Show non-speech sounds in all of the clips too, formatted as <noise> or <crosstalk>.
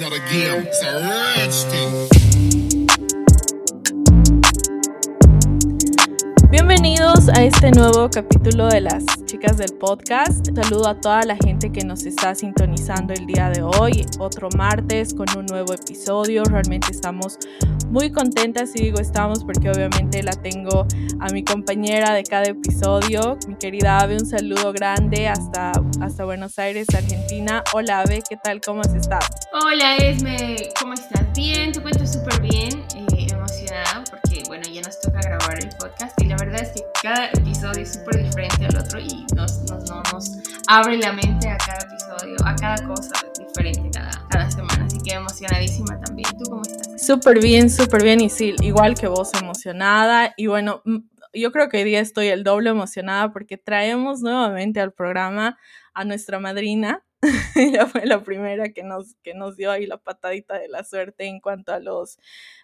It's not a game, it's a rich thing. A este nuevo capítulo de las chicas del podcast. Saludo a toda la gente que nos está sintonizando el día de hoy, otro martes con un nuevo episodio. Realmente estamos muy contentas y digo estamos porque obviamente la tengo a mi compañera de cada episodio, mi querida Ave, un saludo grande hasta, hasta Buenos Aires, Argentina. Hola Ave, ¿qué tal? ¿Cómo has estado? Hola Esme, ¿cómo estás? Bien, te cuento súper bien, eh, cada episodio es súper diferente al otro y nos, nos, no, nos abre la mente a cada episodio, a cada cosa diferente cada, cada semana, así que emocionadísima también. ¿Tú cómo estás? Súper bien, súper bien y sí, igual que vos emocionada y bueno, mm, yo creo que hoy día estoy el doble emocionada porque traemos nuevamente al programa a nuestra madrina. <laughs> Ella fue la primera que nos, que nos dio ahí la patadita de la suerte en cuanto a los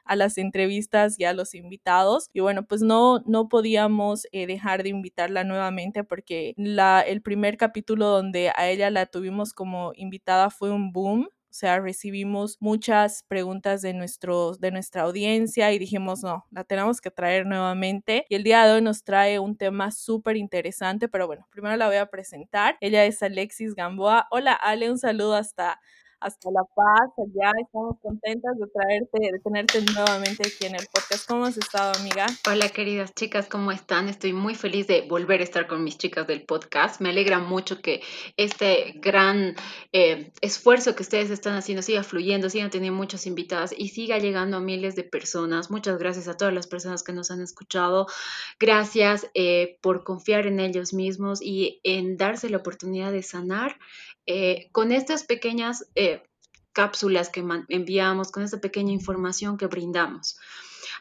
a las entrevistas y a los invitados. Y bueno, pues no, no podíamos eh, dejar de invitarla nuevamente porque la, el primer capítulo donde a ella la tuvimos como invitada fue un boom. O sea, recibimos muchas preguntas de, nuestros, de nuestra audiencia y dijimos, no, la tenemos que traer nuevamente. Y el día de hoy nos trae un tema súper interesante, pero bueno, primero la voy a presentar. Ella es Alexis Gamboa. Hola Ale, un saludo hasta, hasta La Paz, allá. Estamos contentas de traerte, de tenerte nuevamente aquí en el podcast. ¿Cómo has estado, amiga? Hola, queridas chicas, ¿cómo están? Estoy muy feliz de volver a estar con mis chicas del podcast. Me alegra mucho que este gran eh, esfuerzo que ustedes están haciendo siga fluyendo, sigan teniendo muchas invitadas y siga llegando a miles de personas. Muchas gracias a todas las personas que nos han escuchado. Gracias eh, por confiar en ellos mismos y en darse la oportunidad de sanar eh, con estas pequeñas eh, cápsulas que enviamos, con esta pequeña información que brindamos.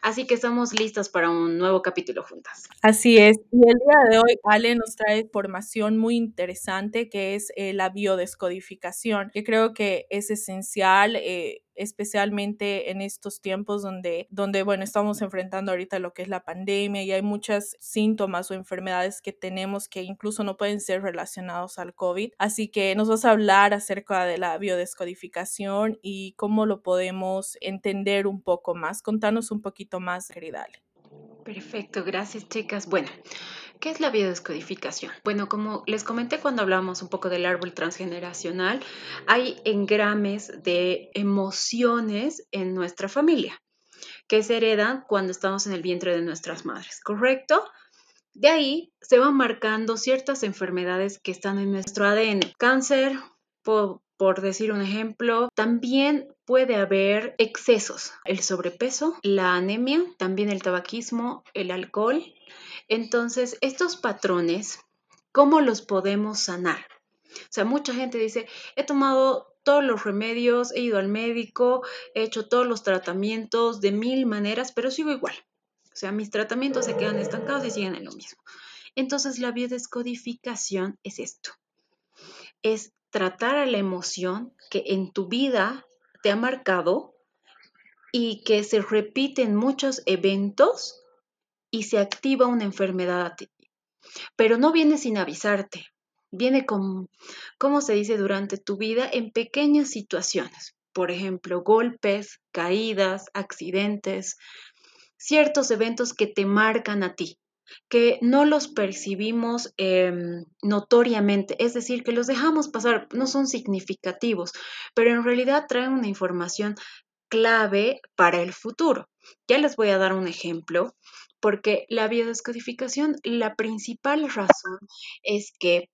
Así que estamos listas para un nuevo capítulo juntas. Así es. Y el día de hoy, Ale nos trae información muy interesante que es eh, la biodescodificación, que creo que es esencial. Eh, especialmente en estos tiempos donde, donde, bueno, estamos enfrentando ahorita lo que es la pandemia y hay muchos síntomas o enfermedades que tenemos que incluso no pueden ser relacionados al COVID. Así que nos vas a hablar acerca de la biodescodificación y cómo lo podemos entender un poco más. Contanos un poquito más, querida Ale. Perfecto, gracias chicas. Bueno, ¿qué es la biodescodificación? Bueno, como les comenté cuando hablamos un poco del árbol transgeneracional, hay engrames de emociones en nuestra familia que se heredan cuando estamos en el vientre de nuestras madres, ¿correcto? De ahí se van marcando ciertas enfermedades que están en nuestro ADN. Cáncer, por, por decir un ejemplo, también puede haber excesos, el sobrepeso, la anemia, también el tabaquismo, el alcohol. Entonces, estos patrones, ¿cómo los podemos sanar? O sea, mucha gente dice, he tomado todos los remedios, he ido al médico, he hecho todos los tratamientos de mil maneras, pero sigo igual. O sea, mis tratamientos se quedan estancados y siguen en lo mismo. Entonces, la biodescodificación es esto. Es tratar a la emoción que en tu vida te ha marcado y que se repiten muchos eventos y se activa una enfermedad a ti. Pero no viene sin avisarte, viene con, ¿cómo se dice?, durante tu vida en pequeñas situaciones. Por ejemplo, golpes, caídas, accidentes, ciertos eventos que te marcan a ti que no los percibimos em, notoriamente, es decir, que los dejamos pasar, no son significativos, pero en realidad traen una información clave para el futuro. Ya les voy a dar un ejemplo, porque la biodescodificación, la principal razón es que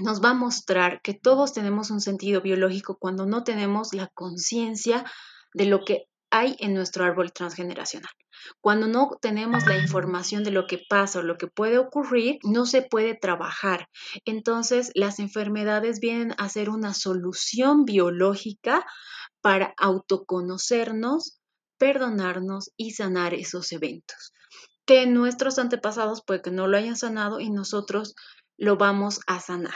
nos va a mostrar que todos tenemos un sentido biológico cuando no tenemos la conciencia de lo que hay en nuestro árbol transgeneracional. Cuando no tenemos la información de lo que pasa o lo que puede ocurrir, no se puede trabajar. Entonces, las enfermedades vienen a ser una solución biológica para autoconocernos, perdonarnos y sanar esos eventos que nuestros antepasados puede que no lo hayan sanado y nosotros lo vamos a sanar.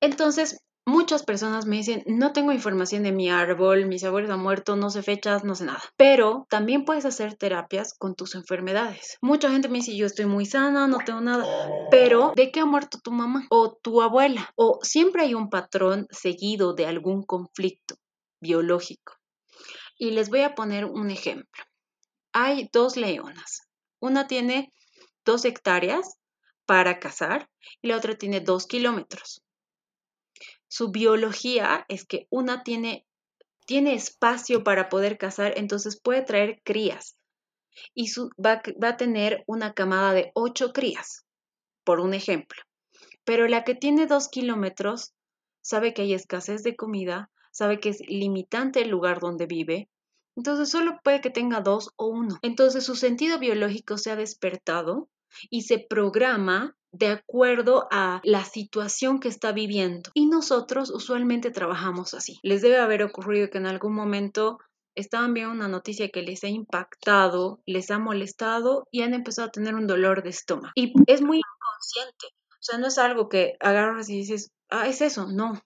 Entonces, Muchas personas me dicen, no tengo información de mi árbol, mis abuelos han muerto, no sé fechas, no sé nada. Pero también puedes hacer terapias con tus enfermedades. Mucha gente me dice, yo estoy muy sana, no tengo nada. Pero, ¿de qué ha muerto tu mamá o tu abuela? O siempre hay un patrón seguido de algún conflicto. biológico. Y les voy a poner un ejemplo. Hay dos leonas. Una tiene dos hectáreas para cazar y la otra tiene dos kilómetros. Su biología es que una tiene, tiene espacio para poder cazar, entonces puede traer crías y va, va a tener una camada de ocho crías, por un ejemplo. Pero la que tiene dos kilómetros sabe que hay escasez de comida, sabe que es limitante el lugar donde vive, entonces solo puede que tenga dos o uno. Entonces su sentido biológico se ha despertado y se programa de acuerdo a la situación que está viviendo. Y nosotros usualmente trabajamos así. Les debe haber ocurrido que en algún momento estaban viendo una noticia que les ha impactado, les ha molestado y han empezado a tener un dolor de estómago. Y es muy inconsciente. O sea, no es algo que agarras y dices, ah, es eso. No.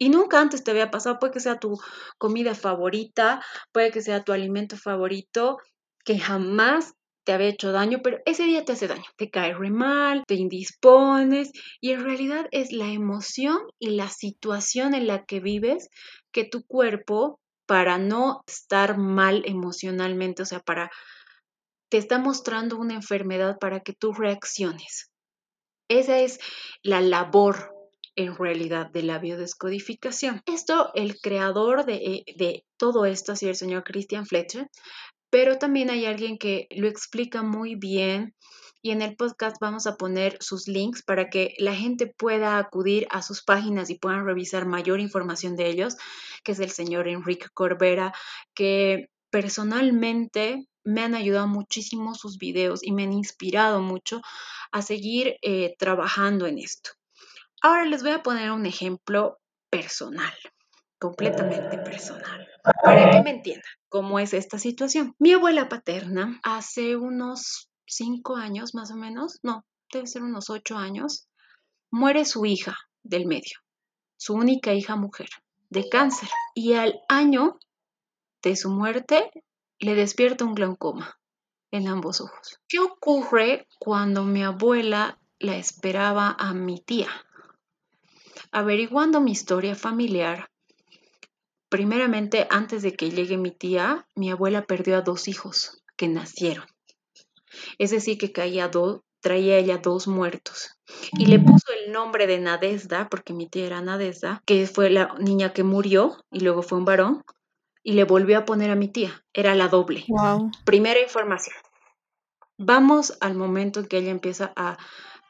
Y nunca antes te había pasado. Puede que sea tu comida favorita, puede que sea tu alimento favorito, que jamás te había hecho daño, pero ese día te hace daño, te cae re mal, te indispones y en realidad es la emoción y la situación en la que vives que tu cuerpo, para no estar mal emocionalmente, o sea, para, te está mostrando una enfermedad para que tú reacciones. Esa es la labor en realidad de la biodescodificación. Esto, el creador de, de todo esto, así el señor Christian Fletcher, pero también hay alguien que lo explica muy bien y en el podcast vamos a poner sus links para que la gente pueda acudir a sus páginas y puedan revisar mayor información de ellos, que es el señor Enrique Corbera, que personalmente me han ayudado muchísimo sus videos y me han inspirado mucho a seguir eh, trabajando en esto. Ahora les voy a poner un ejemplo personal, completamente personal, para que me entiendan cómo es esta situación. Mi abuela paterna hace unos cinco años más o menos, no, debe ser unos ocho años, muere su hija del medio, su única hija mujer, de cáncer. Y al año de su muerte le despierta un glaucoma en ambos ojos. ¿Qué ocurre cuando mi abuela la esperaba a mi tía? Averiguando mi historia familiar, Primeramente, antes de que llegue mi tía, mi abuela perdió a dos hijos que nacieron. Es decir, que caía traía ella dos muertos. Y le puso el nombre de Nadesda, porque mi tía era Nadesda, que fue la niña que murió y luego fue un varón, y le volvió a poner a mi tía. Era la doble. Primera información. Vamos al momento en que ella empieza a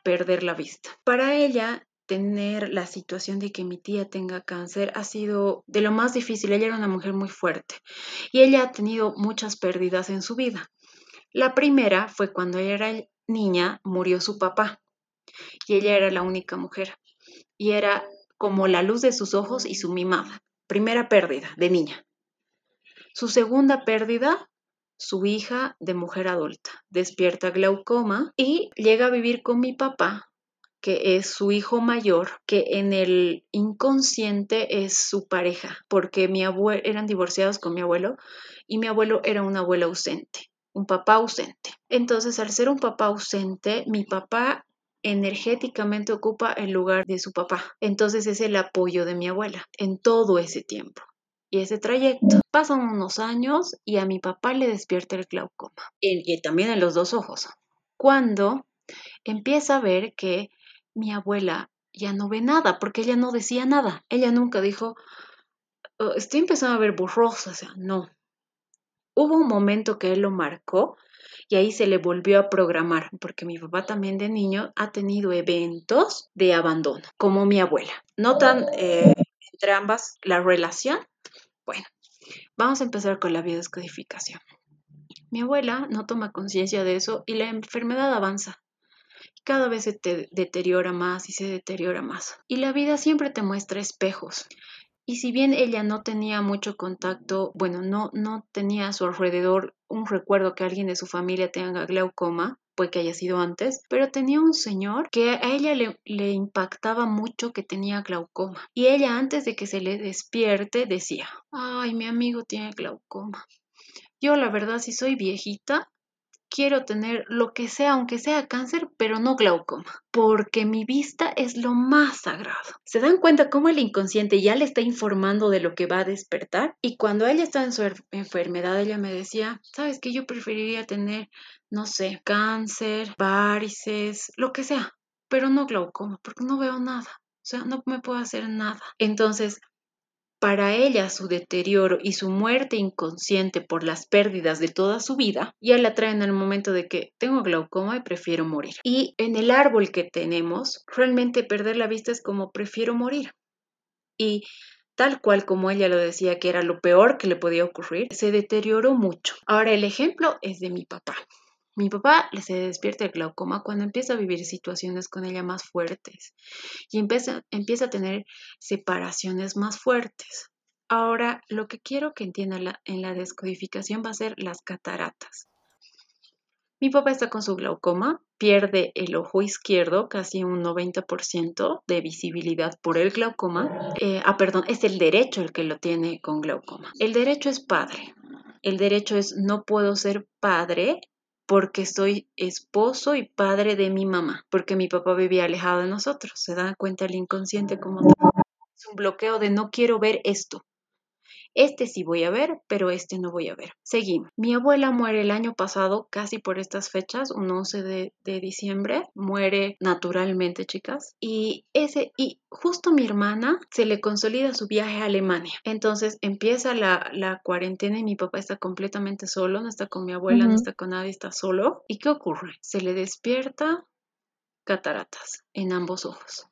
perder la vista. Para ella, tener la situación de que mi tía tenga cáncer ha sido de lo más difícil. Ella era una mujer muy fuerte y ella ha tenido muchas pérdidas en su vida. La primera fue cuando ella era niña, murió su papá y ella era la única mujer y era como la luz de sus ojos y su mimada. Primera pérdida de niña. Su segunda pérdida, su hija de mujer adulta, despierta glaucoma y llega a vivir con mi papá que es su hijo mayor, que en el inconsciente es su pareja, porque mi abuelo eran divorciados con mi abuelo y mi abuelo era un abuelo ausente, un papá ausente. Entonces, al ser un papá ausente, mi papá energéticamente ocupa el lugar de su papá. Entonces es el apoyo de mi abuela en todo ese tiempo. Y ese trayecto. Pasan unos años y a mi papá le despierta el glaucoma. Y, también en los dos ojos. Cuando empieza a ver que mi abuela ya no ve nada, porque ella no decía nada. Ella nunca dijo, oh, estoy empezando a ver borrosa, o sea, no. Hubo un momento que él lo marcó y ahí se le volvió a programar, porque mi papá también de niño ha tenido eventos de abandono, como mi abuela. Notan eh, entre ambas la relación. Bueno, vamos a empezar con la biodescodificación. Mi abuela no toma conciencia de eso y la enfermedad avanza cada vez se te deteriora más y se deteriora más. Y la vida siempre te muestra espejos. Y si bien ella no tenía mucho contacto, bueno, no, no tenía a su alrededor un recuerdo que alguien de su familia tenga glaucoma, puede que haya sido antes, pero tenía un señor que a ella le, le impactaba mucho que tenía glaucoma. Y ella antes de que se le despierte decía, ay, mi amigo tiene glaucoma. Yo la verdad, si soy viejita, quiero tener lo que sea, aunque sea cáncer, pero no glaucoma, porque mi vista es lo más sagrado. ¿Se dan cuenta cómo el inconsciente ya le está informando de lo que va a despertar? Y cuando ella estaba en su enfermedad, ella me decía, ¿sabes qué? Yo preferiría tener, no sé, cáncer, varices, lo que sea, pero no glaucoma, porque no veo nada. O sea, no me puedo hacer nada. Entonces, para ella su deterioro y su muerte inconsciente por las pérdidas de toda su vida, ya la traen al momento de que tengo glaucoma y prefiero morir. Y en el árbol que tenemos, realmente perder la vista es como prefiero morir. Y tal cual como ella lo decía que era lo peor que le podía ocurrir, se deterioró mucho. Ahora el ejemplo es de mi papá. Mi papá se despierta el glaucoma cuando empieza a vivir situaciones con ella más fuertes y empieza, empieza a tener separaciones más fuertes. Ahora, lo que quiero que entienda en la descodificación va a ser las cataratas. Mi papá está con su glaucoma, pierde el ojo izquierdo, casi un 90% de visibilidad por el glaucoma. Eh, ah, perdón, es el derecho el que lo tiene con glaucoma. El derecho es padre. El derecho es no puedo ser padre porque soy esposo y padre de mi mamá, porque mi papá vivía alejado de nosotros. Se da cuenta el inconsciente como es un bloqueo de no quiero ver esto. Este sí voy a ver, pero este no voy a ver. Seguimos. Mi abuela muere el año pasado, casi por estas fechas, un 11 de, diciembre. Muere naturalmente, chicas. Y ese, y justo mi hermana se le consolida su viaje a Alemania. Entonces empieza la, la cuarentena y mi papá está completamente solo, no está con mi abuela, no está con nadie, está solo. ¿Y qué ocurre? Se le despierta cataratas en ambos ojos.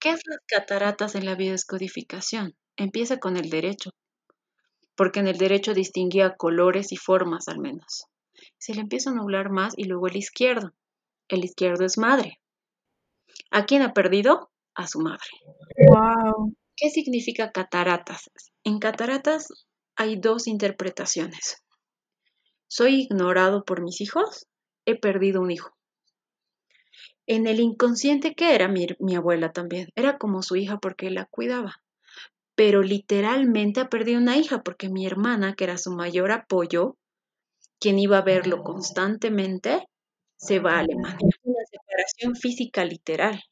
¿Qué es las cataratas en la biodescodificación? Empieza con el derecho, porque en el derecho distinguía colores y formas al menos. Se le empieza a nublar más y luego el izquierdo. El izquierdo es madre. ¿A quién ha perdido? A su madre. Wow. ¿Qué significa cataratas? En cataratas hay dos interpretaciones. ¿Soy ignorado por mis hijos? He perdido un hijo. En el inconsciente, ¿qué era mi, mi abuela también? Era como su hija porque la cuidaba pero literalmente ha perdido una hija porque mi hermana, que era su mayor apoyo, quien iba a verlo constantemente, se va a Alemania. Una separación física literal.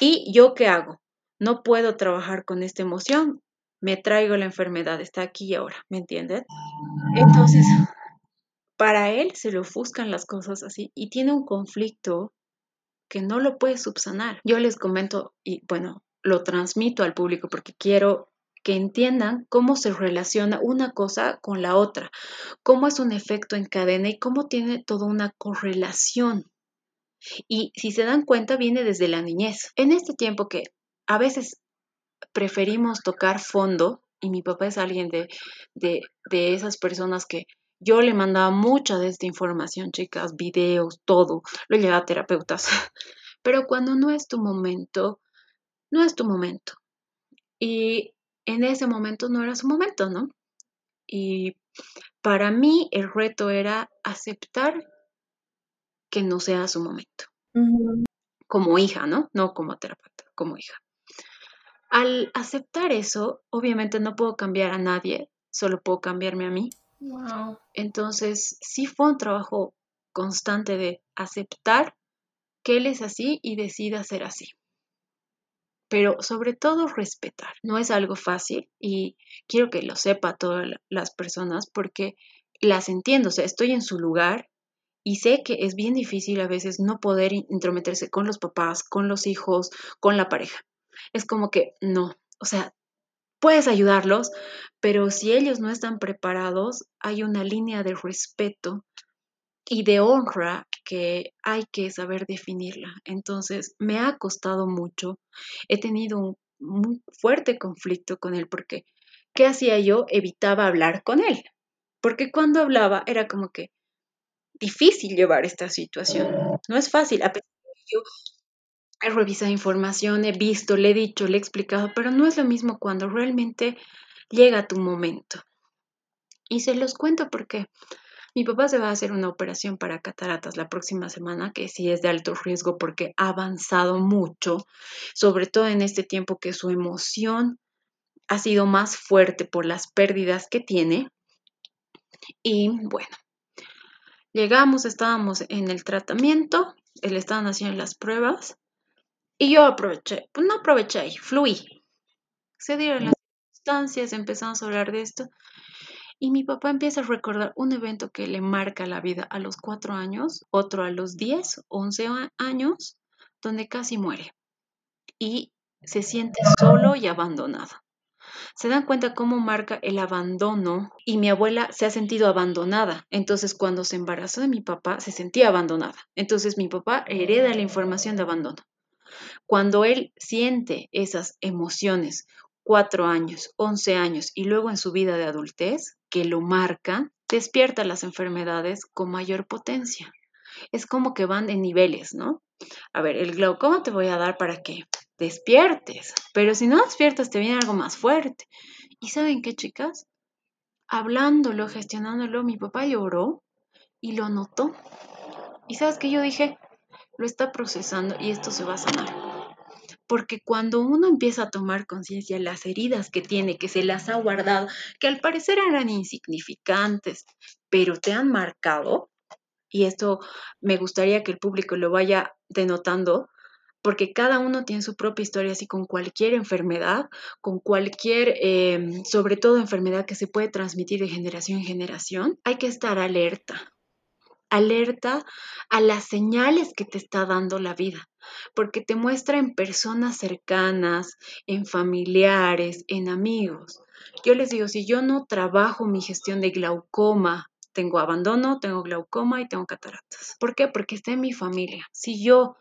¿Y yo qué hago? No puedo trabajar con esta emoción, me traigo la enfermedad, está aquí y ahora, ¿me entienden? Entonces, para él se le ofuscan las cosas así y tiene un conflicto que no lo puede subsanar. Yo les comento, y bueno, lo transmito al público porque quiero que entiendan cómo se relaciona una cosa con la otra, cómo es un efecto en cadena y cómo tiene toda una correlación. Y si se dan cuenta, viene desde la niñez. En este tiempo que a veces preferimos tocar fondo, y mi papá es alguien de, de, esas personas que yo le mandaba mucha de esta información, chicas, videos, todo, lo llevaba a terapeutas. <laughs> Pero cuando no es tu momento, no es tu momento. Y en ese momento no era su momento, ¿no? Y para mí el reto era aceptar que no sea su momento. Como hija, ¿no? No como terapeuta, como hija. Al aceptar eso, obviamente no puedo cambiar a nadie, solo puedo cambiarme a mí. Wow. Entonces, sí fue un trabajo constante de aceptar que él es así y decida ser así pero sobre todo respetar. No es algo fácil y quiero que lo sepa todas las personas porque las entiendo, o sea, estoy en su lugar y sé que es bien difícil a veces no poder intrometerse con los papás, con los hijos, con la pareja. Es como que no, o sea, puedes ayudarlos, pero si ellos no están preparados, hay una línea de respeto y de honra que hay que saber definirla. Entonces, me ha costado mucho. He tenido un muy fuerte conflicto con él porque, ¿qué hacía yo? Evitaba hablar con él. Porque cuando hablaba era como que difícil llevar esta situación. No es fácil. A pesar de que yo he revisado información, he visto, le he dicho, le he explicado, pero no es lo mismo cuando realmente llega tu momento. Y se los cuento porque mi papá se va a hacer una operación para cataratas la próxima semana, que sí es de alto riesgo porque ha avanzado mucho, sobre todo en este tiempo que su emoción ha sido más fuerte por las pérdidas que tiene. Y bueno, Llegamos, estábamos en el tratamiento, él estaban haciendo las pruebas y yo aproveché, pues no aproveché, fluí. Se dieron las circunstancias, empezamos a hablar de esto y mi papá empieza a recordar un evento que le marca la vida a los cuatro años, otro a los 10, 11 años, donde casi muere y se siente solo y abandonado. Se dan cuenta cómo marca el abandono y mi abuela se ha sentido abandonada. Entonces cuando se embarazó de mi papá se sentía abandonada. Entonces mi papá hereda la información de abandono. Cuando él siente esas emociones, cuatro años, once años y luego en su vida de adultez, que lo marcan, despierta las enfermedades con mayor potencia. Es como que van en niveles, ¿no? A ver, el glaucoma te voy a dar para que despiertes, pero si no despiertas te viene algo más fuerte. ¿Y saben qué, chicas? Hablándolo, gestionándolo, mi papá lloró y lo notó. Y sabes que yo dije, lo está procesando y esto se va a sanar. Porque cuando uno empieza a tomar conciencia de las heridas que tiene, que se las ha guardado, que al parecer eran insignificantes, pero te han marcado, y esto me gustaría que el público lo vaya denotando, porque cada uno tiene su propia historia, así con cualquier enfermedad, con cualquier, em, sobre todo enfermedad que se puede transmitir de generación en generación, hay que estar alerta, alerta a las señales que te está dando la vida, porque te muestra en personas cercanas, en familiares, en amigos. Yo les digo, si yo no trabajo mi gestión de glaucoma, tengo abandono, tengo glaucoma y tengo cataratas. ¿Por qué? Porque está en mi familia. Si yo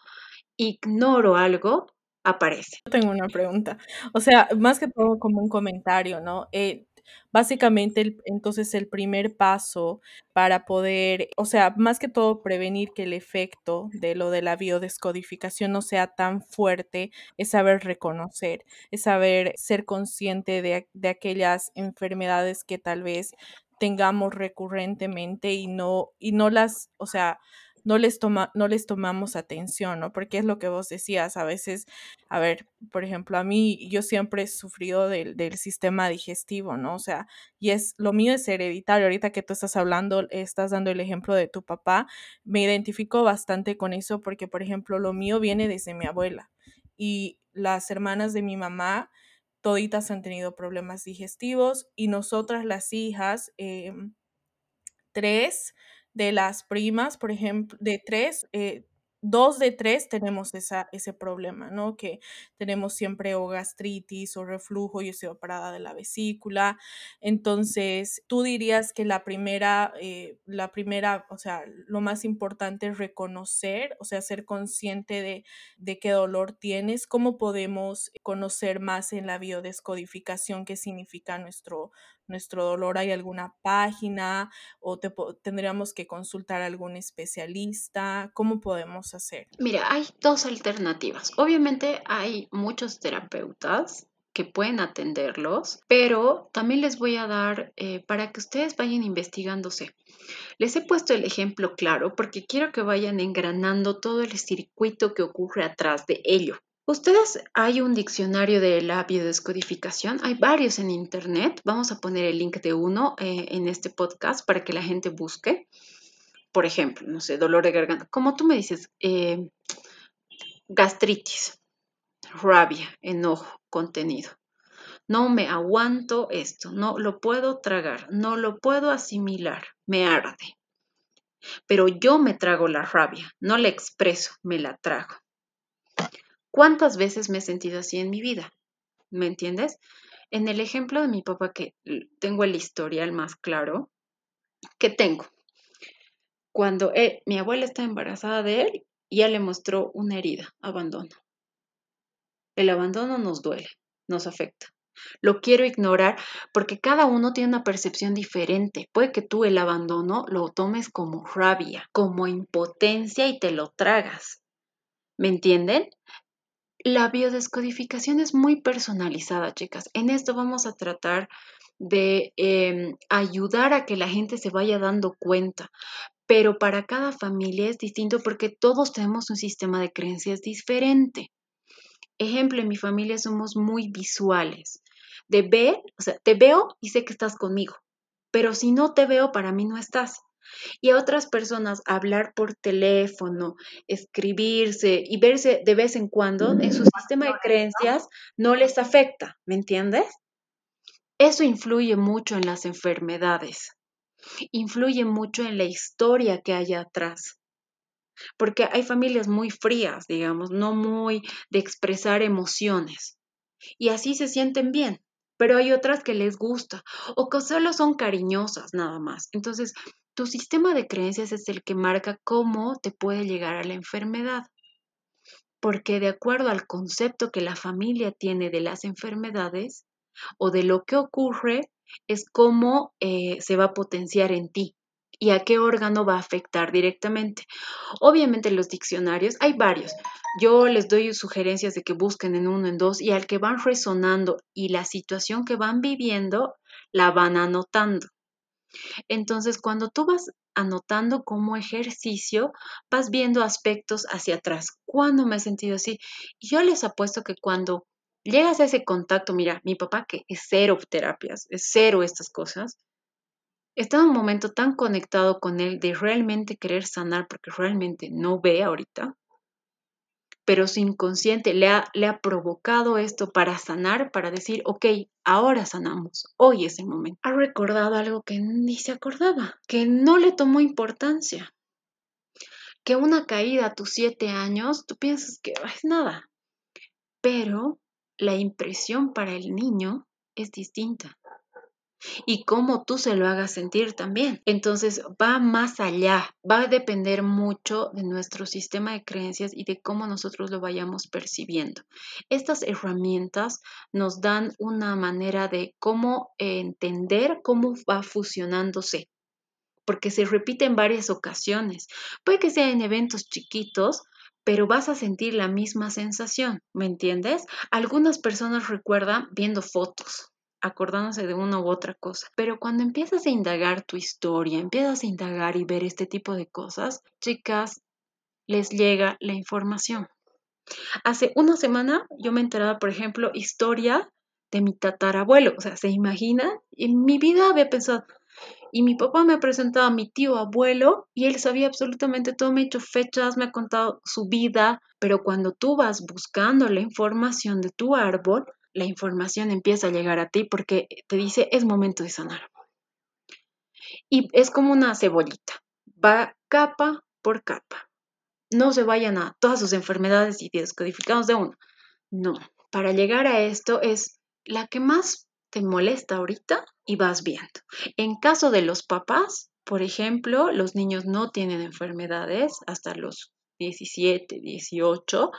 ignoro algo, aparece. Tengo una pregunta. O sea, más que todo como un comentario, ¿no? Eh, básicamente, entonces el primer paso para poder, o sea, más que todo prevenir que el efecto de lo de la biodescodificación no sea tan fuerte, es saber reconocer, es saber ser consciente de, de aquellas enfermedades que tal vez tengamos recurrentemente y no, y no las, o sea, no les, toma, no les tomamos atención, ¿no? Porque es lo que vos decías, a veces, a ver, por ejemplo, a mí, yo siempre he sufrido del, del sistema digestivo, ¿no? O sea, y es, lo mío es hereditario, ahorita que tú estás hablando, estás dando el ejemplo de tu papá, me identifico bastante con eso porque, por ejemplo, lo mío viene desde mi abuela y las hermanas de mi mamá, toditas han tenido problemas digestivos y nosotras las hijas, eh, tres de las primas, por ejemplo, de tres, eh, dos de tres tenemos esa, ese problema, ¿no? Que tenemos siempre o gastritis o reflujo, yo estoy operada de la vesícula. Entonces, tú dirías que la primera, eh, la primera, o sea, lo más importante es reconocer, o sea, ser consciente de, de qué dolor tienes, cómo podemos conocer más en la biodescodificación qué significa nuestro, nuestro dolor, ¿hay alguna página o tendríamos que consultar a algún especialista? ¿Cómo podemos hacer? Mira, hay dos alternativas. Obviamente hay muchos terapeutas que pueden atenderlos, pero también les voy a dar eh, para que ustedes vayan investigándose. Les he puesto el ejemplo claro porque quiero que vayan engranando todo el circuito que ocurre atrás de ello. Ustedes, hay un diccionario de la biodescodificación, hay varios en internet, vamos a poner el link de uno eh, en este podcast para que la gente busque. Por ejemplo, no sé, dolor de garganta, como tú me dices, eh, gastritis, rabia, enojo, contenido. No me aguanto esto, no lo puedo tragar, no lo puedo asimilar, me arde. Pero yo me trago la rabia, no la expreso, me la trago. ¿Cuántas veces me he sentido así en mi vida? ¿Me entiendes? En el ejemplo de mi papá, que tengo el historial más claro, que tengo. Cuando mi abuela está embarazada de él, ya le mostró una herida, abandono. El abandono nos duele, nos afecta. Lo quiero ignorar porque cada uno tiene una percepción diferente. Puede que tú el abandono lo tomes como rabia, como impotencia y te lo tragas. ¿Me entienden? La biodescodificación es muy personalizada, chicas. En esto vamos a tratar de em, ayudar a que la gente se vaya dando cuenta, pero para cada familia es distinto porque todos tenemos un sistema de creencias diferente. Ejemplo, en mi familia somos muy visuales. De ver, o sea, te veo y sé que estás conmigo, pero si no te veo, para mí no estás. Y a otras personas hablar por teléfono, escribirse y verse de vez en cuando en su sistema de creencias no les afecta, ¿me entiendes? Eso influye mucho en las enfermedades, influye mucho en la historia que hay atrás. Porque hay familias muy frías, digamos, no muy de expresar emociones. Y así se sienten bien, pero hay otras que les gusta o que solo son cariñosas nada más. Entonces, tu sistema de creencias es el que marca cómo te puede llegar a la enfermedad. Porque de acuerdo al concepto que la familia tiene de las enfermedades o de lo que ocurre, es cómo eh, se va a potenciar en ti y a qué órgano va a afectar directamente. Obviamente los diccionarios, hay varios. Yo les doy sugerencias de que busquen en uno, en dos, y al que van resonando y la situación que van viviendo, la van anotando. Entonces, cuando tú vas anotando como ejercicio, vas viendo aspectos hacia atrás. ¿Cuándo me he sentido así? Yo les apuesto que cuando llegas a ese contacto, mira, mi papá que es cero terapias, es cero estas cosas, está en un momento tan conectado con él de realmente querer sanar porque realmente no ve ahorita, pero su inconsciente le ha, le ha provocado esto para sanar, para decir, ok, ahora sanamos, hoy es el momento. Ha recordado algo que ni se acordaba, que no le tomó importancia, que una caída a tus siete años, tú piensas que es nada, pero la impresión para el niño es distinta y cómo tú se lo hagas sentir también. Entonces va más allá, va a depender mucho de nuestro sistema de creencias y de cómo nosotros lo vayamos percibiendo. Estas herramientas nos dan una manera de cómo entender cómo va fusionándose porque se repite en varias ocasiones. Puede que sea en eventos chiquitos, pero vas a sentir la misma sensación, ¿me entiendes? Algunas personas recuerdan viendo fotos, acordándose de una u otra cosa. Pero cuando empiezas a indagar tu historia, empiezas a indagar y ver este tipo de cosas, chicas, les llega la información. Hace una semana yo me enteraba, por ejemplo, historia de mi tatarabuelo. O sea, ¿se imagina? En mi vida había pensado, y mi papá me ha presentado a mi tío abuelo y él sabía absolutamente todo, me ha hecho fechas, me ha contado su vida, pero cuando tú vas buscando la información de tu árbol, la información empieza a llegar a ti porque te dice es momento de sanar. Y es como una cebollita, va capa por capa. No se vayan a todas sus enfermedades y descodificados de uno. No, para llegar a esto es la que más te molesta ahorita y vas viendo. En caso de los papás, por ejemplo, los niños no tienen enfermedades hasta los 17, 18.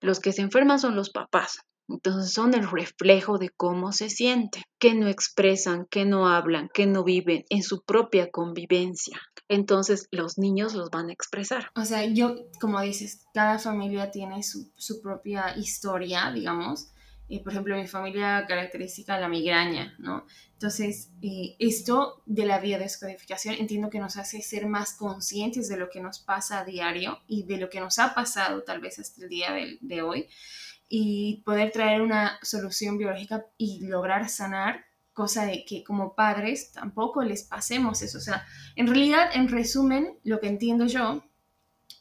Los que se enferman son los papás. Entonces son el reflejo de cómo se sienten, que no expresan, que no hablan, que no viven en su propia convivencia. Entonces los niños los van a expresar. O sea, yo, como dices, cada familia tiene su, propia historia, digamos. y por ejemplo, mi familia característica la migraña, ¿no? Entonces, eh, esto de la biodescodificación entiendo que nos hace ser más conscientes de lo que nos pasa a diario y de lo que nos ha pasado tal vez hasta el día de hoy y poder traer una solución biológica y lograr sanar, cosa de que como padres tampoco les pasemos eso. O sea, en realidad, en resumen, lo que entiendo yo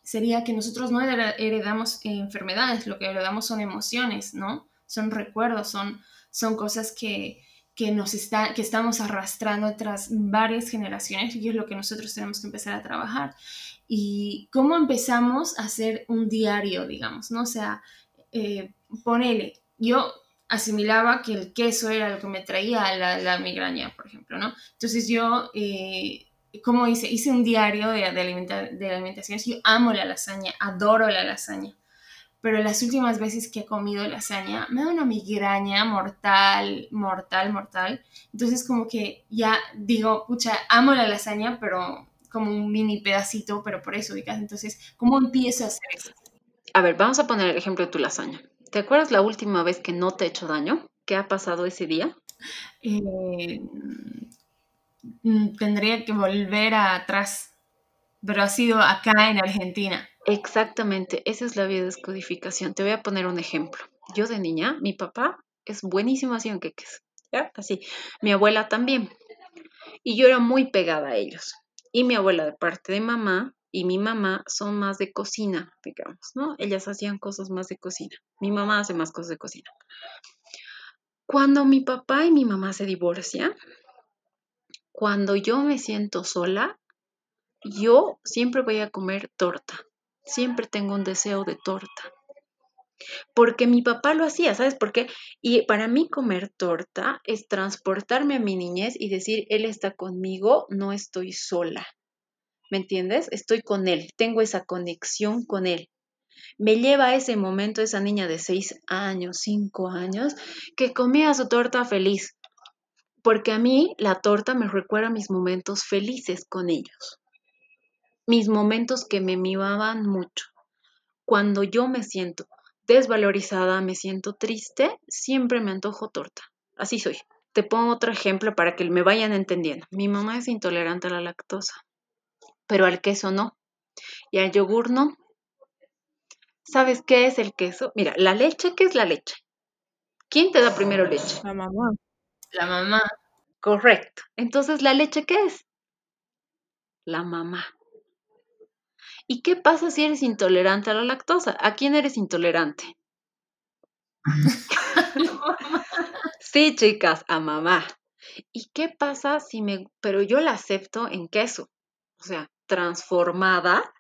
sería que nosotros no heredamos enfermedades, lo que heredamos son emociones, ¿no? Son recuerdos, son, son cosas que, que nos está, que estamos arrastrando tras varias generaciones y es lo que nosotros tenemos que empezar a trabajar. Y cómo empezamos a hacer un diario, digamos, ¿no? O sea, eh, ponele, yo asimilaba que el queso era lo que me traía la, migraña, por ejemplo, ¿no? Entonces yo, eh, como hice, hice un diario de, de, de alimentación, yo amo la lasaña, adoro la lasaña, pero las últimas veces que he comido lasaña me da una migraña mortal, mortal, mortal. Entonces como que ya digo, pucha, amo la lasaña, pero como un mini pedacito, pero por eso, ubicas. Entonces, ¿cómo empiezo a hacer eso? A ver, vamos a poner el ejemplo de tu lasaña. ¿Te acuerdas la última vez que no te he hecho daño? ¿Qué ha pasado ese día? Eh, mm, tendría que volver atrás, pero ha sido acá en Argentina. Exactamente, esa es la biodescodificación. Te voy a poner un ejemplo. Yo de niña, mi papá es buenísimo haciendo queques, ¿ya? Así. Mi abuela también. Y yo era muy pegada a ellos. Y mi abuela de parte de mamá y mi mamá son más de cocina, digamos, ¿no? Ellas hacían cosas más de cocina. Mi mamá hace más cosas de cocina. Cuando mi papá y mi mamá se divorcian, cuando yo me siento sola, yo siempre voy a comer torta. Siempre tengo un deseo de torta. Porque mi papá lo hacía, ¿sabes por qué? Y para mí comer torta es transportarme a mi niñez y decir, él está conmigo, no estoy sola. ¿Me entiendes? Estoy con él, tengo esa conexión con él. Me lleva a ese momento esa niña de seis años, cinco años, que comía su torta feliz. Porque a mí la torta me recuerda mis momentos felices con ellos. Mis momentos que me mimaban mucho. Cuando yo me siento desvalorizada, me siento triste, siempre me antojo torta. Así soy. Te pongo otro ejemplo para que me vayan entendiendo. Mi mamá es intolerante a la lactosa, pero al queso no. Y al yogur no. ¿Sabes qué es el queso? Mira, la leche, ¿qué es la leche? ¿Quién te da primero leche? La mamá. La mamá. Correcto. Entonces, ¿la leche qué es? La mamá. ¿Y qué pasa si eres intolerante a la lactosa? ¿A quién eres intolerante? <laughs> sí, chicas, a mamá. ¿Y qué pasa si me... Pero yo la acepto en queso. O sea, transformada,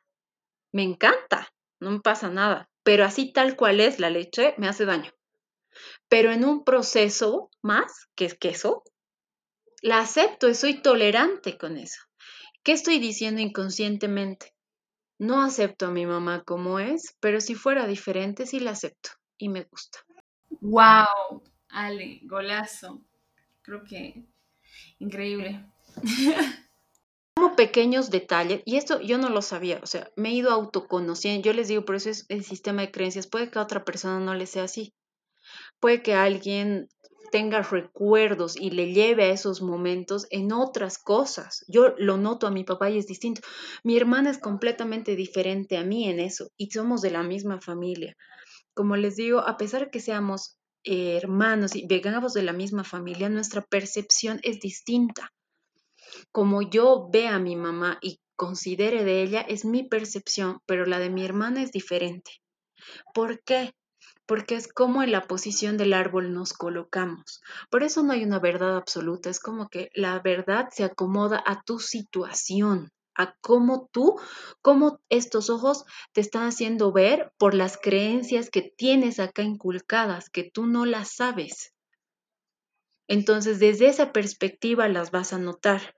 me encanta, no me pasa nada. Pero así tal cual es la leche, me hace daño. Pero en un proceso más, que es queso, la acepto y soy tolerante con eso. ¿Qué estoy diciendo inconscientemente? No acepto a mi mamá como es, pero si fuera diferente sí la acepto y me gusta. Wow, Ale, golazo. Creo que increíble. <laughs> Como pequeños detalles, y esto yo no lo sabía, o sea, me he ido autoconociendo, yo les digo, por eso es el sistema de creencias, puede que a otra persona no le sea así, puede que alguien tenga recuerdos y le lleve a esos momentos en otras cosas. Yo lo noto a mi papá y es distinto. Mi hermana es completamente diferente a mí en eso y somos de la misma familia. Como les digo, a pesar que seamos hermanos y vengamos de la misma familia, nuestra percepción es distinta. Como yo ve a mi mamá y considere de ella, es mi percepción, pero la de mi hermana es diferente. ¿Por qué? porque es como en la posición del árbol nos colocamos. Por eso no hay una verdad absoluta, es como que la verdad se acomoda a tu situación, a cómo tú, cómo estos ojos te están haciendo ver por las creencias que tienes acá inculcadas, que tú no las sabes. Entonces, desde esa perspectiva las vas a notar.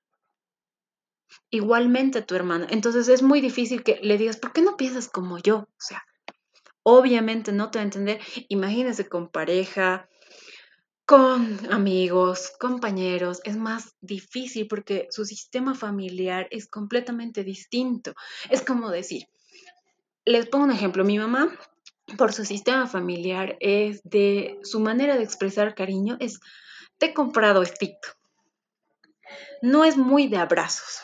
Igualmente tu hermana. Entonces es muy difícil que le digas, ¿por qué no piensas como yo? O sea, obviamente no te va a entender. Imagínense con pareja, con amigos, compañeros, es más difícil porque su sistema familiar es completamente distinto. Es como decir, les pongo un ejemplo, mi mamá, por su sistema familiar, es de su manera de expresar cariño, es, te he comprado estito. No es muy de abrazos,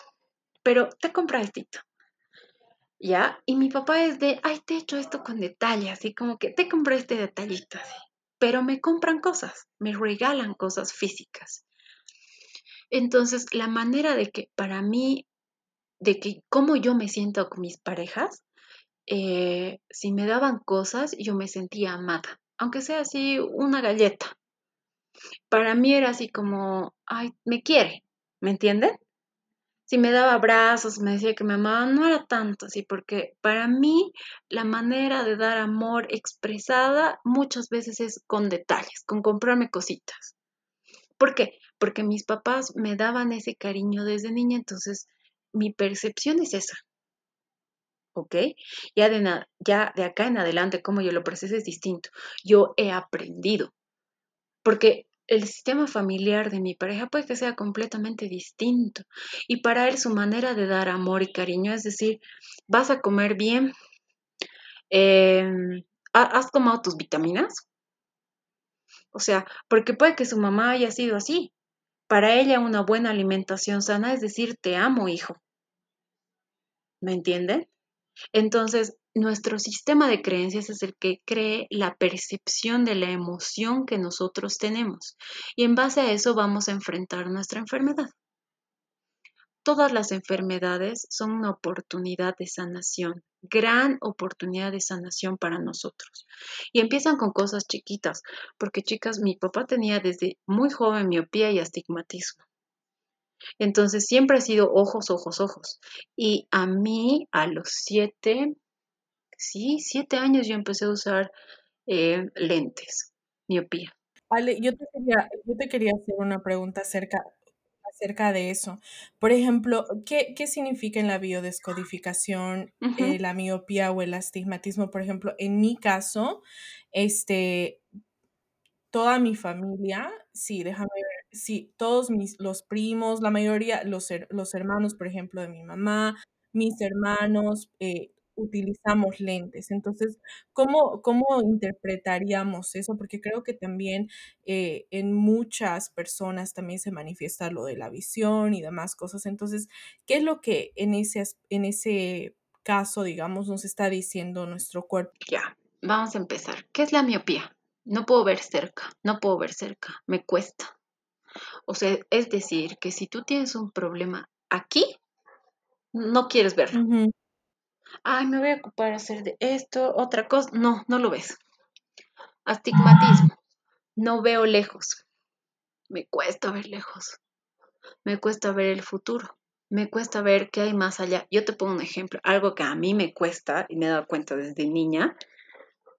pero te he comprado estito. ¿ya? Y mi papá es de, ay, te he hecho esto con detalle, así como que te compré este detallito, así. Pero me compran cosas, me regalan cosas físicas. Entonces, la manera de que para mí, de que cómo yo me siento con mis parejas, eh, si me daban cosas, yo me sentía amada, aunque sea así una galleta. Para mí era así como, ay, me quiere, ¿me entienden? Si me daba abrazos, me decía que me amaba, no era tanto así, porque para mí la manera de dar amor expresada muchas veces es con detalles, con comprarme cositas. ¿Por qué? Porque mis papás me daban ese cariño desde niña, entonces mi percepción es esa. ¿Ok? Ya de, ya de acá en adelante, como yo lo proceso es distinto. Yo he aprendido. Porque el sistema familiar de mi pareja puede que sea completamente distinto. Y para él su manera de dar amor y cariño es decir, vas a comer bien, em, ¿has tomado tus vitaminas? O sea, porque puede que su mamá haya sido así. Para ella una buena alimentación sana es decir, te amo, hijo. ¿Me entienden? Entonces, nuestro sistema de creencias es el que cree la percepción de la emoción que nosotros tenemos y en base a eso vamos a enfrentar nuestra enfermedad. todas las enfermedades son una oportunidad de sanación, gran oportunidad de sanación para nosotros. Y empiezan con cosas chiquitas, porque chicas, mi papá tenía desde muy joven miopía y astigmatismo. Entonces siempre ha sido ojos, ojos, ojos. Y a mí, a los siete, sí, siete años yo empecé a usar eh, lentes, miopía. Ale, yo te quería, yo te quería hacer una pregunta acerca, acerca de eso. Por ejemplo, ¿qué, qué significa en la biodescodificación eh, la miopía o el astigmatismo? Por ejemplo, en mi caso, este, toda mi familia, sí, déjame ver, sí, todos mis, los primos, la mayoría, los, los hermanos, por ejemplo, de mi mamá, mis hermanos, eh, utilizamos lentes. Entonces, ¿cómo, ¿cómo interpretaríamos eso? Porque creo que también eh, en muchas personas también se manifiesta lo de la visión y demás cosas. Entonces, ¿qué es lo que en ese, en ese caso, digamos, nos está diciendo nuestro cuerpo? Ya, vamos a empezar. ¿Qué es la miopía? No puedo ver cerca, no puedo ver cerca, me cuesta. O sea, es decir, que si tú tienes un problema aquí, no quieres verlo ay, me voy a ocupar hacer de esto, otra cosa. No, no lo ves. Astigmatismo. No veo lejos. Me cuesta ver lejos. Me cuesta ver el futuro. Me cuesta ver qué hay más allá. Yo te pongo un ejemplo, algo que a mí me cuesta y me he dado cuenta desde niña.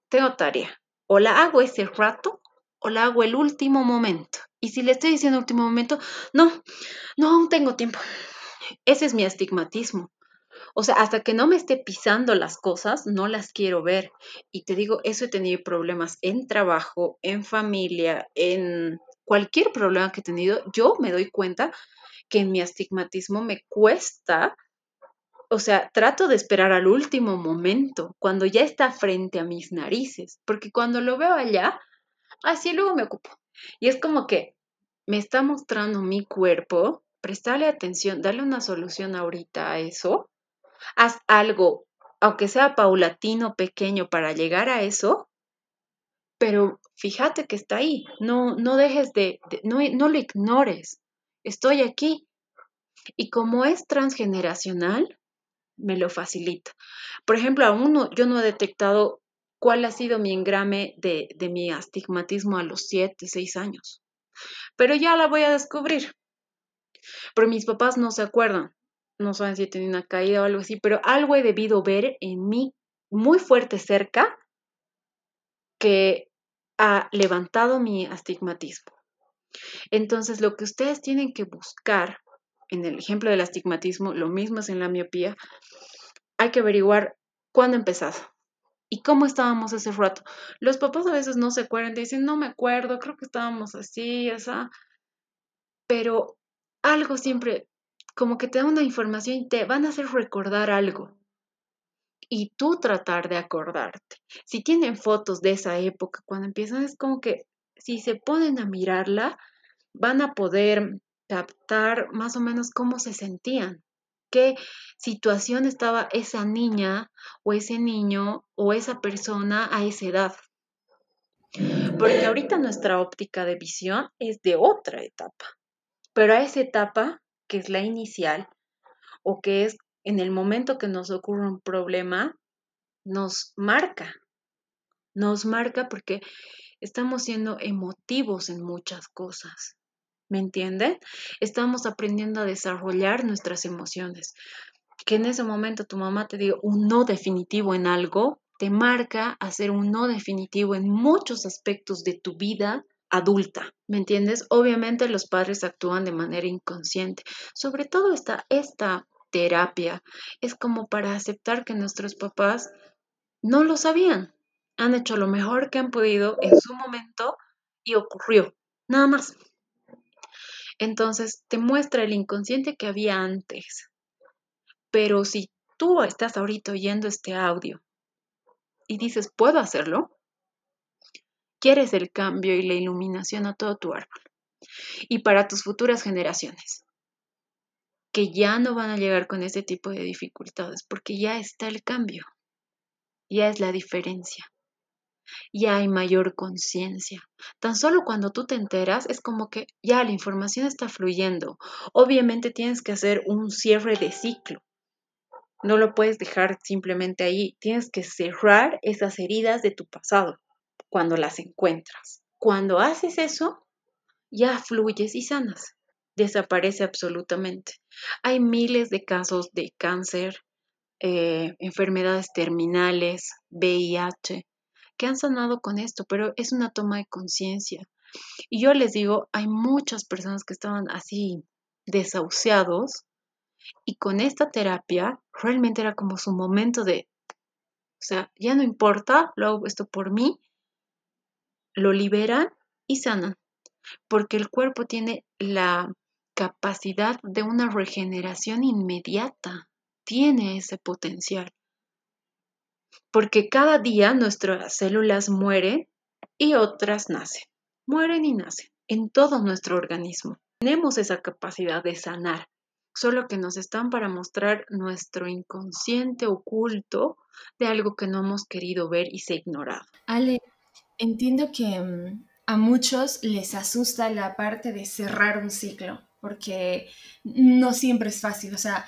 Tengo tarea. O la hago ese rato o la hago el último momento. Y si le estoy diciendo último momento, no, no aún tengo tiempo. Ese es mi astigmatismo. O sea, hasta que no me esté pisando las cosas, no las quiero ver. Y te digo, eso he tenido problemas en trabajo, en familia, en cualquier problema que he tenido. Yo me doy cuenta que en mi astigmatismo me cuesta, o sea, trato de esperar al último momento, cuando ya está frente a mis narices, porque cuando lo veo allá, así luego me ocupo. Y es como que me está mostrando mi cuerpo, prestarle atención, darle una solución ahorita a eso, haz algo, aunque sea paulatino, pequeño, para llegar a eso, pero fíjate que está ahí, no, no dejes de, no, no lo ignores, estoy aquí. Y como es transgeneracional, me lo facilita. Por ejemplo, aún yo no he detectado cuál ha sido mi engrame de, de mi astigmatismo a los 7, 6 años. Pero ya la voy a descubrir. Pero mis papás no se acuerdan no saben si he tenido una caída o algo así, pero algo he debido ver en mí muy fuerte cerca que ha levantado mi astigmatismo. Entonces, lo que ustedes tienen que buscar, en el ejemplo del astigmatismo, lo mismo es en la miopía, hay que averiguar cuándo empezado y cómo estábamos ese rato. Los papás a veces no se acuerdan, dicen, no me acuerdo, creo que estábamos así, esa, pero algo siempre como que te da una información y te van a hacer recordar algo. Y tú tratar de acordarte. Si tienen fotos de esa época, cuando empiezan, es como que si se ponen a mirarla, van a poder captar más o menos cómo se sentían, qué situación estaba esa niña o ese niño o esa persona a esa edad. Porque ahorita nuestra óptica de visión es de otra etapa, pero a esa etapa que es la inicial, o que es en el momento que nos ocurre un problema, nos marca. Nos marca porque estamos siendo emotivos en muchas cosas. ¿Me entienden? Estamos aprendiendo a desarrollar nuestras emociones. Que en ese momento tu mamá te diga un no definitivo en algo, te marca hacer un no definitivo en muchos aspectos de tu vida adulta, ¿me entiendes? Obviamente los padres actúan de manera inconsciente. Sobre todo esta, esta terapia es como para aceptar que nuestros papás no lo sabían. Han hecho lo mejor que han podido en su momento y ocurrió. Nada más. Entonces te muestra el inconsciente que había antes. Pero si tú estás ahorita oyendo este audio y dices, ¿puedo hacerlo? Quieres el cambio y la iluminación a todo tu árbol y para tus futuras generaciones, que ya no van a llegar con ese tipo de dificultades porque ya está el cambio, ya es la diferencia. y hay mayor conciencia. Tan solo cuando tú te enteras es como que ya la información está fluyendo. Obviamente tienes que hacer un cierre de ciclo. No lo puedes dejar simplemente ahí. Tienes que cerrar esas heridas de tu pasado cuando las encuentras. Cuando haces eso, ya fluyes y sanas. Desaparece absolutamente. Hay miles de casos de cáncer, eh, enfermedades terminales, VIH, que han sanado con esto, pero es una toma de conciencia. Y yo les digo, hay muchas personas que estaban así desahuciados y con esta terapia realmente era como su momento de, o sea, ya no importa, lo hago esto por mí, lo liberan y sanan, porque el cuerpo tiene la capacidad de una regeneración inmediata, tiene ese potencial porque cada día nuestras células mueren y otras nacen. Mueren y nacen en todo nuestro organismo. Tenemos esa capacidad de sanar, solo que nos están para mostrar nuestro inconsciente oculto de algo que no hemos querido ver y se ignorado. Ale, entiendo que mm, a muchos les asusta la parte de cerrar un ciclo, porque no siempre es fácil, o sea,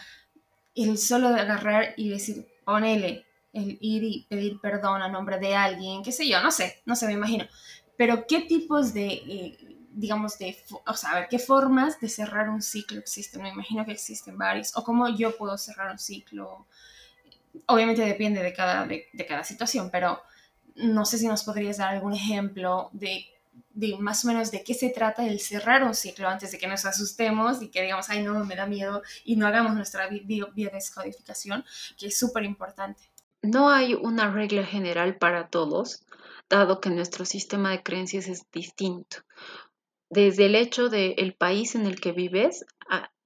el solo de agarrar y decir, ponele, el ir y pedir perdón a nombre de alguien, qué sé yo, no sé, no sé, me imagino. Pero ¿qué tipos de, eh, digamos, de, o sea, a ver, qué formas de cerrar un ciclo existen? Me imagino que existen varios. O cómo yo puedo cerrar un ciclo. Obviamente depende de cada, de, de cada situación, pero no sé si nos podrías dar algún ejemplo de de más o menos de qué se trata el cerrar un ciclo antes de que nos asustemos y que digamos, ay no, me da miedo y no hagamos nuestra biodescodificación, que es súper importante. No hay una regla general para todos, dado que nuestro sistema de creencias es distinto. Desde el hecho del país en el que vives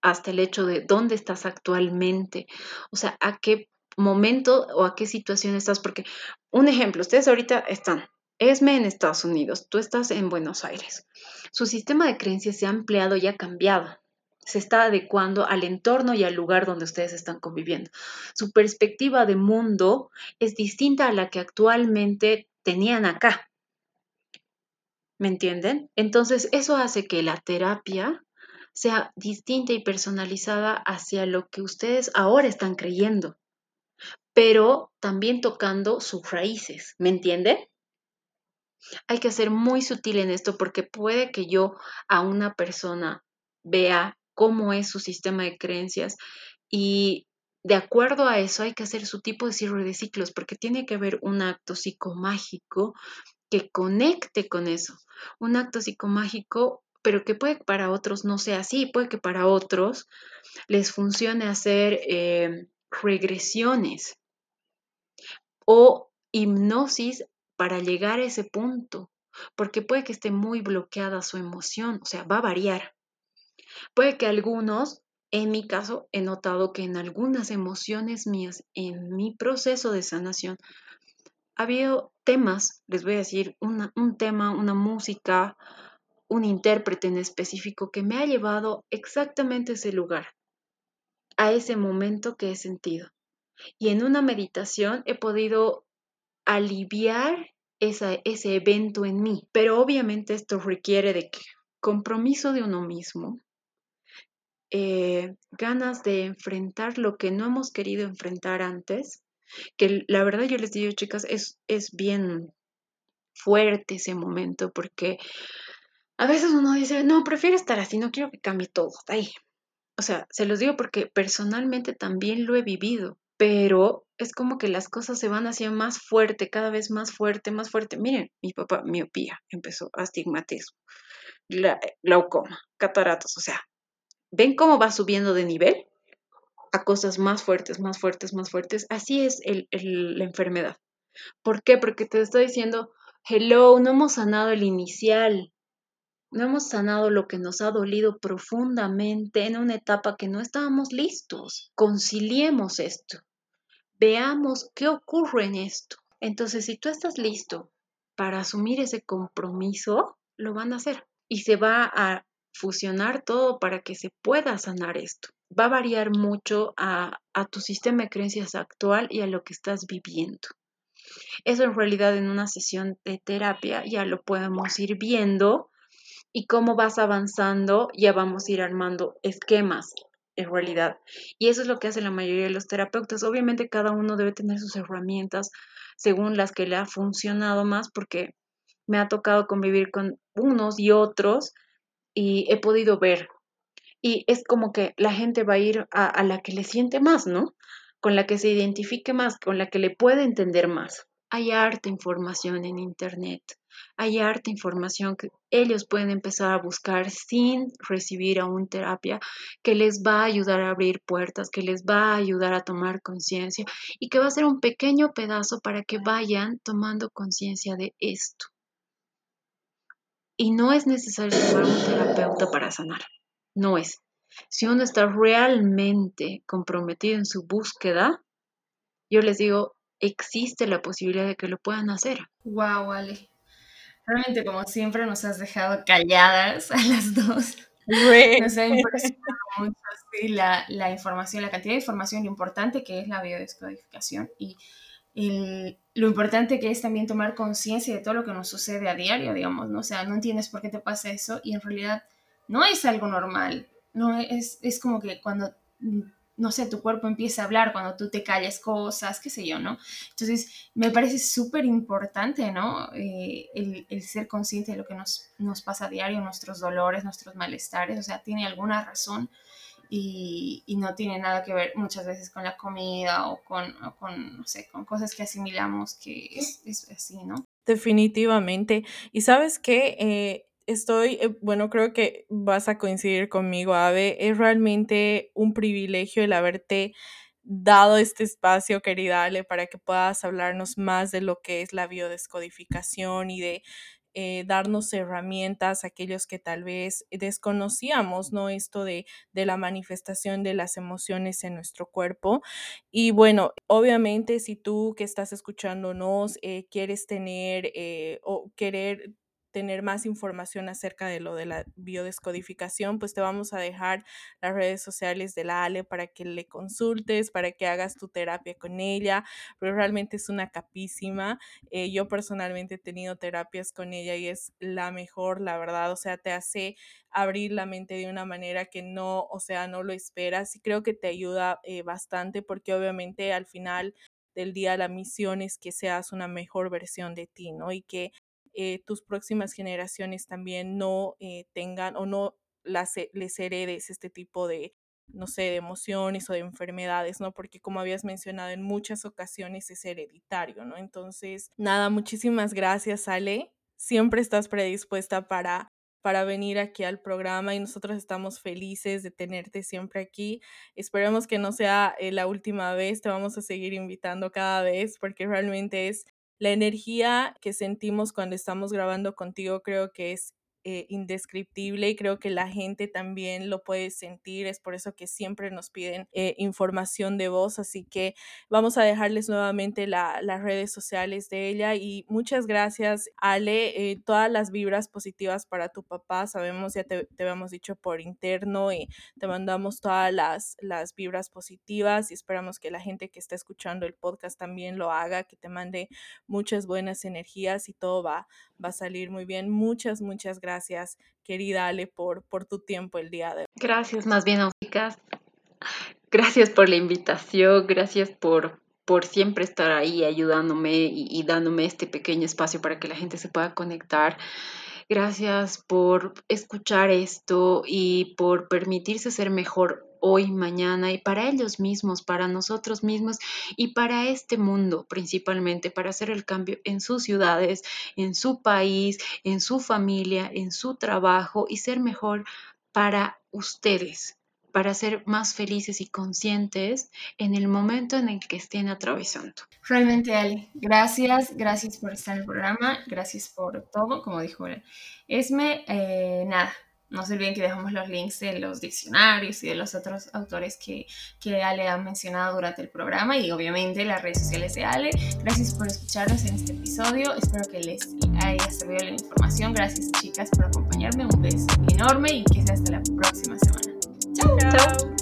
hasta el hecho de dónde estás actualmente, o sea, a qué momento o a qué situación estás, porque un ejemplo, ustedes ahorita están, Esme en Estados Unidos, tú estás en Buenos Aires. Su sistema de creencias se ha ampliado y ha cambiado se está adecuando al entorno y al lugar donde ustedes están conviviendo. Su perspectiva de mundo es distinta a la que actualmente tenían acá. ¿Me entienden? Entonces, eso hace que la terapia sea distinta y personalizada hacia lo que ustedes ahora están creyendo, pero también tocando sus raíces. ¿Me entienden? Hay que ser muy sutil en esto porque puede que yo a una persona vea cómo es su sistema de creencias y de acuerdo a eso hay que hacer su tipo de cierre de ciclos porque tiene que haber un acto psicomágico que conecte con eso, un acto psicomágico pero que puede que para otros no sea así, puede que para otros les funcione hacer eh, regresiones o hipnosis para llegar a ese punto, porque puede que esté muy bloqueada su emoción, o sea, va a variar. Puede que algunos, en mi caso, he notado que en algunas emociones mías, en mi proceso de sanación, ha habido temas, les voy a decir, un tema, una música, un intérprete en específico que me ha llevado exactamente a ese lugar, a ese momento que he sentido. Y en una meditación he podido aliviar ese evento en mí. Pero obviamente esto requiere de compromiso de uno mismo, eh, ganas de enfrentar lo que no hemos querido enfrentar antes, que la verdad yo les digo, chicas, es, es bien fuerte ese momento porque a veces uno dice, no, prefiero estar así, no quiero que cambie todo, ahí. O sea, se los digo porque personalmente también lo he vivido, pero es como que las cosas se van haciendo más fuerte, cada vez más fuerte, más fuerte. Miren, mi papá, miopía, empezó astigmatismo, glaucoma, cataratas, o sea, ¿Ven cómo va subiendo de nivel? A cosas más fuertes, más fuertes, más fuertes. Así es la enfermedad. ¿Por qué? Porque te estoy diciendo, hello, no hemos sanado el inicial. No hemos sanado lo que nos ha dolido profundamente en una etapa que no estábamos listos. Conciliemos esto. Veamos qué ocurre en esto. Entonces, si tú estás listo para asumir ese compromiso, lo van a hacer. Y se va a fusionar todo para que se pueda sanar esto. Va a variar mucho a, tu sistema de creencias actual y a lo que estás viviendo. Eso en realidad en una sesión de terapia ya lo podemos ir viendo y cómo vas avanzando ya vamos a ir armando esquemas realidad. Y eso es lo que hace la mayoría de los terapeutas. Obviamente cada uno debe tener sus herramientas según las que le ha funcionado más porque me ha tocado convivir con unos y otros y he podido ver. Y es como que la gente va a ir a, la que le siente más, ¿no? Con la que se identifique más, con la que le puede entender más. Hay harta información en Internet, hay harta información que ellos pueden empezar a buscar sin recibir aún terapia, que les va a ayudar a abrir puertas, que les va a ayudar a tomar conciencia y que va a ser un pequeño pedazo para que vayan tomando conciencia de esto. Y no es necesario tomar un terapeuta para sanar. No es. Si uno está realmente comprometido en su búsqueda, yo les digo, existe la posibilidad de que lo puedan hacer. Wow, Ale. Realmente, como siempre, nos has dejado calladas a las dos. Nos ha impresionado mucho la, la, información, la cantidad de información, lo importante que es la biodescodificación y lo importante que es también tomar conciencia de todo lo que nos sucede a diario, digamos, ¿no? O sea, no entiendes por qué te pasa eso y en realidad no es algo normal, no es, es como que cuando, no sé, tu cuerpo empieza a hablar, cuando tú te calles cosas, qué sé yo, ¿no? Entonces, me parece súper importante, ¿no? Eh, el, el, ser consciente de lo que nos, nos pasa a diario, nuestros dolores, nuestros malestares, o sea, tiene alguna razón y, no tiene nada que ver muchas veces con la comida o con, no sé, con cosas que asimilamos que es, así, ¿no? Definitivamente. Y sabes qué, eh, estoy, eh, bueno, creo que vas a coincidir conmigo, Ave, es realmente un privilegio el haberte dado este espacio, querida Ale, para que puedas hablarnos más de lo que es la biodescodificación y de eh, darnos herramientas a aquellos que tal vez desconocíamos, ¿no? Esto de, de la manifestación de las emociones en nuestro cuerpo. Y bueno, obviamente si tú que estás escuchándonos eh, quieres tener o querer tener más información acerca de lo de la biodescodificación, pues te vamos a dejar las redes sociales de la Ale para que le consultes, para que hagas tu terapia con ella, pero realmente es una capísima. Eh, yo personalmente he tenido terapias con ella y es la mejor, la verdad, o sea, te hace abrir la mente de una manera que no, o sea, no lo esperas y creo que te ayuda eh, bastante porque obviamente al final del día la misión es que seas una mejor versión de ti, ¿no? Y que eh, tus próximas generaciones también no eh, tengan o no las, les heredes este tipo de, no sé, de emociones o de enfermedades, ¿no? Porque como habías mencionado, en muchas ocasiones es hereditario, ¿no? Entonces, nada, muchísimas gracias, Ale. Siempre estás predispuesta para para venir aquí al programa y nosotros estamos felices de tenerte siempre aquí. Esperemos que no sea eh, la última vez, te vamos a seguir invitando cada vez porque realmente es la energía que sentimos cuando estamos grabando contigo creo que es eh, indescriptible y creo que la gente también lo puede sentir. Es por eso que siempre nos piden eh, información de voz. Así que vamos a dejarles nuevamente las redes sociales de ella y muchas gracias, Ale. Eh, todas las vibras positivas para tu papá. Sabemos, ya te, te habíamos dicho por interno y te mandamos todas las, las vibras positivas y esperamos que la gente que está escuchando el podcast también lo haga, que te mande muchas buenas energías y todo va, va a salir muy bien. Muchas, muchas gracias, querida Ale, por, por tu tiempo el día de hoy. Gracias, más bien, chicas. Gracias por la invitación, gracias por, por siempre estar ahí ayudándome y, y dándome este pequeño espacio para que la gente se pueda conectar. Gracias por escuchar esto y por permitirse ser mejor hoy, mañana y para ellos mismos, para nosotros mismos y para este mundo principalmente, para hacer el cambio en sus ciudades, en su país, en su familia, en su trabajo y ser mejor para ustedes para ser más felices y conscientes en el momento en el que estén atravesando. Realmente, Ali, gracias, gracias por estar en el programa, gracias por todo, como dijo Esme, eh, nada, no se olviden que dejamos los links de los diccionarios y de los otros autores que, que Ale ha mencionado durante el programa y obviamente las redes sociales de Ale. Gracias por escucharnos en este episodio. Espero que les haya servido la información. Gracias chicas por acompañarme. Un beso enorme y que sea hasta la próxima semana. Chao. Chao.